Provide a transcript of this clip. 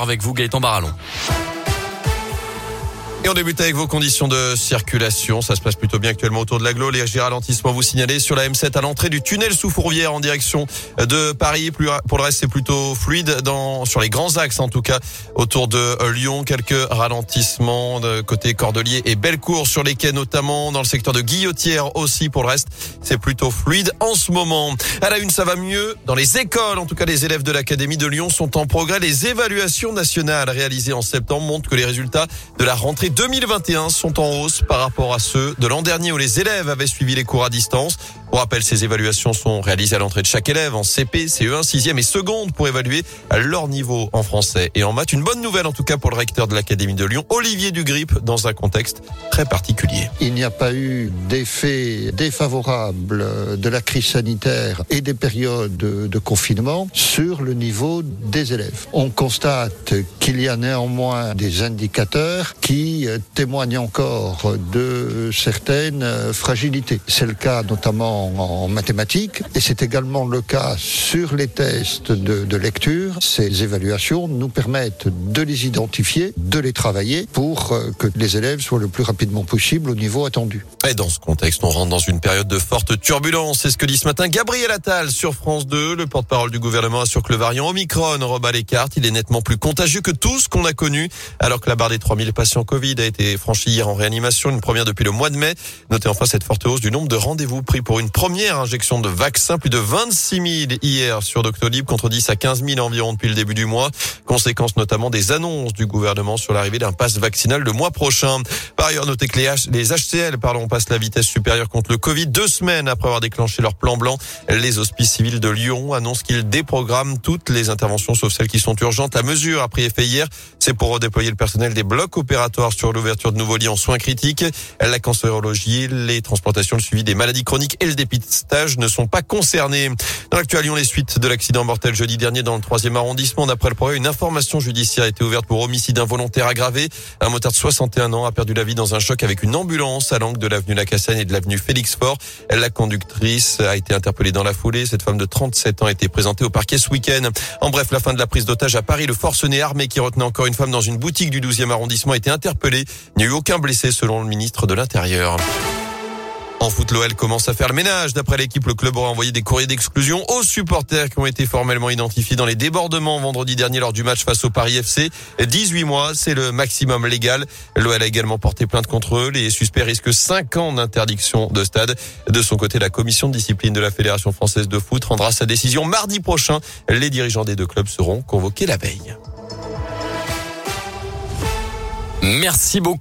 Avec vous, Gaëtan Barallon. Et on débute avec vos conditions de circulation. Ça se passe plutôt bien actuellement autour de l'aglo. Les ralentissements vous signalez sur la M7 à l'entrée du tunnel sous Fourvière en direction de Paris. Pour le reste, c'est plutôt fluide dans, sur les grands axes, en tout cas, autour de Lyon. Quelques ralentissements de côté Cordelier et Bellecour sur les quais, notamment dans le secteur de Guillotière aussi. Pour le reste, c'est plutôt fluide en ce moment. À la une, ça va mieux dans les écoles. En tout cas, les élèves de l'Académie de Lyon sont en progrès. Les évaluations nationales réalisées en septembre montrent que les résultats de la rentrée 2021 sont en hausse par rapport à ceux de l'an dernier où les élèves avaient suivi les cours à distance. Pour rappel, ces évaluations sont réalisées à l'entrée de chaque élève en CP, CE1, 6e et seconde pour évaluer leur niveau en français et en maths. Une bonne nouvelle en tout cas pour le recteur de l'Académie de Lyon, Olivier Dugrip, dans un contexte très particulier. Il n'y a pas eu d'effet défavorable de la crise sanitaire et des périodes de confinement sur le niveau des élèves. On constate qu'il y a néanmoins des indicateurs qui témoignent encore de certaines fragilités. C'est le cas notamment en mathématiques et c'est également le cas sur les tests de, de, lecture. Ces évaluations nous permettent de les identifier, de les travailler pour que les élèves soient le plus rapidement possible au niveau attendu. Et dans ce contexte, on rentre dans une période de forte turbulence. C'est ce que dit ce matin Gabriel Attal sur France 2. Le porte-parole du gouvernement assure que le variant Omicron rebat les cartes. Il est nettement plus contagieux que tout ce qu'on a connu alors que la barre des 3000 patients Covid a été franchie hier en réanimation, une première depuis le mois de mai. Notez enfin cette forte hausse du nombre de rendez-vous pris pour une première injection de vaccin, plus de 26 000 hier sur Doctolib contre 10 à 15 000 environ depuis le début du mois. Conséquence notamment des annonces du gouvernement sur l'arrivée d'un pass vaccinal le mois prochain. Par ailleurs, notez que les, H, les HCL pardon, passent la vitesse supérieure contre le Covid. Deux semaines après avoir déclenché leur plan blanc, les hospices civils de Lyon annoncent qu'ils déprogramment toutes les interventions sauf celles qui sont urgentes. La mesure a pris effet hier. C'est pour redéployer le personnel des blocs opératoires sur l'ouverture de nouveaux lits en soins critiques. La cancérologie, les transplantations, le suivi des maladies chroniques et le dépistage ne sont pas concernés. Dans l'actuel les suites de l'accident mortel jeudi dernier dans le troisième arrondissement. D'après le progrès, une information judiciaire a été ouverte pour homicide involontaire aggravé. Un motard de 61 ans a perdu la vie dans un choc avec une ambulance à l'angle de l'avenue Lacassagne et de l'avenue Félix Fort. La conductrice a été interpellée dans la foulée. Cette femme de 37 ans a été présentée au parquet ce week-end. En bref, la fin de la prise d'otage à Paris. Le forcené armé qui retenait encore une femme dans une boutique du 12e arrondissement a été interpellé. Il n'y a eu aucun blessé selon le ministre de l'Intérieur. En foot, l'OL commence à faire le ménage. D'après l'équipe, le club aura envoyé des courriers d'exclusion aux supporters qui ont été formellement identifiés dans les débordements vendredi dernier lors du match face au Paris FC. 18 mois, c'est le maximum légal. L'OL a également porté plainte contre eux. Les suspects risquent 5 ans d'interdiction de stade. De son côté, la commission de discipline de la Fédération française de foot rendra sa décision mardi prochain. Les dirigeants des deux clubs seront convoqués la veille. Merci beaucoup.